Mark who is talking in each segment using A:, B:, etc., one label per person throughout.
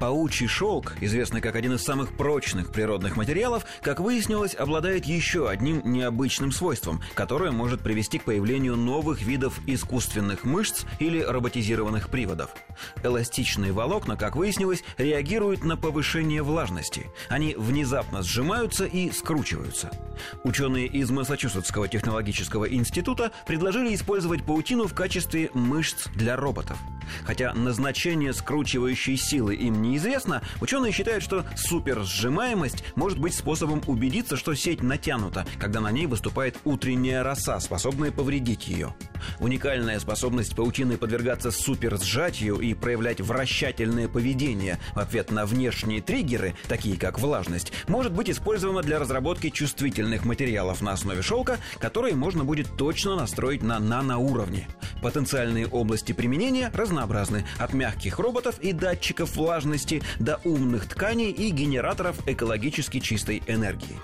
A: Паучий шелк, известный как один из самых прочных природных материалов, как выяснилось, обладает еще одним необычным свойством, которое может привести к появлению новых видов искусственных мышц или роботизированных приводов. Эластичные волокна, как выяснилось, реагируют на повышение влажности. Они внезапно сжимаются и скручиваются. Ученые из Массачусетского технологического института предложили использовать паутину в качестве мышц для роботов. Хотя назначение скручивающей силы им неизвестно, ученые считают, что суперсжимаемость может быть способом убедиться, что сеть натянута, когда на ней выступает утренняя роса, способная повредить ее. Уникальная способность паутины подвергаться суперсжатию и проявлять вращательное поведение в ответ на внешние триггеры, такие как влажность, может быть использована для разработки чувствительных материалов на основе шелка, которые можно будет точно настроить на наноуровне. Потенциальные области применения разнообразны, от мягких роботов и датчиков влажности до умных тканей и генераторов экологически чистой энергии.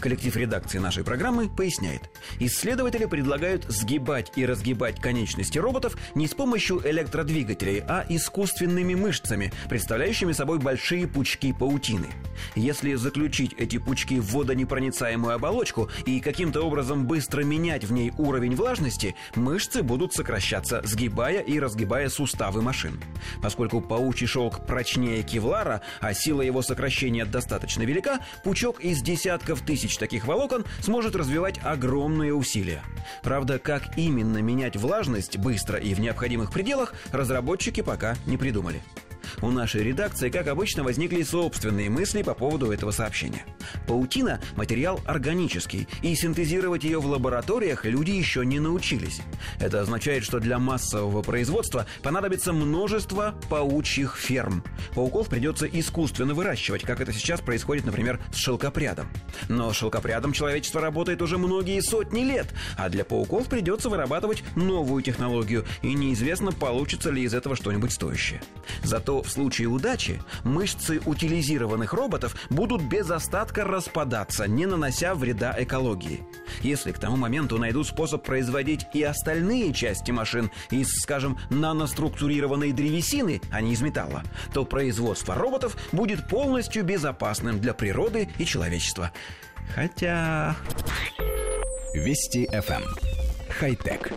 A: Коллектив редакции нашей программы поясняет. Исследователи предлагают сгибать и разгибать конечности роботов не с помощью электродвигателей, а искусственными мышцами, представляющими собой большие пучки паутины. Если заключить эти пучки в водонепроницаемую оболочку и каким-то образом быстро менять в ней уровень влажности, мышцы будут сокращаться, сгибая и разгибая суставы машин. Поскольку паучий шелк прочнее кевлара, а сила его сокращения достаточно велика, пучок из десятков тысяч тысяч таких волокон сможет развивать огромные усилия. Правда, как именно менять влажность быстро и в необходимых пределах, разработчики пока не придумали. У нашей редакции, как обычно, возникли собственные мысли по поводу этого сообщения. Паутина – материал органический, и синтезировать ее в лабораториях люди еще не научились. Это означает, что для массового производства понадобится множество паучьих ферм. Пауков придется искусственно выращивать, как это сейчас происходит, например, с шелкопрядом. Но шелкопрядом человечество работает уже многие сотни лет, а для пауков придется вырабатывать новую технологию, и неизвестно, получится ли из этого что-нибудь стоящее. Зато в случае удачи мышцы утилизированных роботов будут без остатка распадаться, не нанося вреда экологии. Если к тому моменту найдут способ производить и остальные части машин из, скажем, наноструктурированной древесины, а не из металла, то производство роботов будет полностью безопасным для природы и человечества. Хотя...
B: Вести FM. Хай-тек.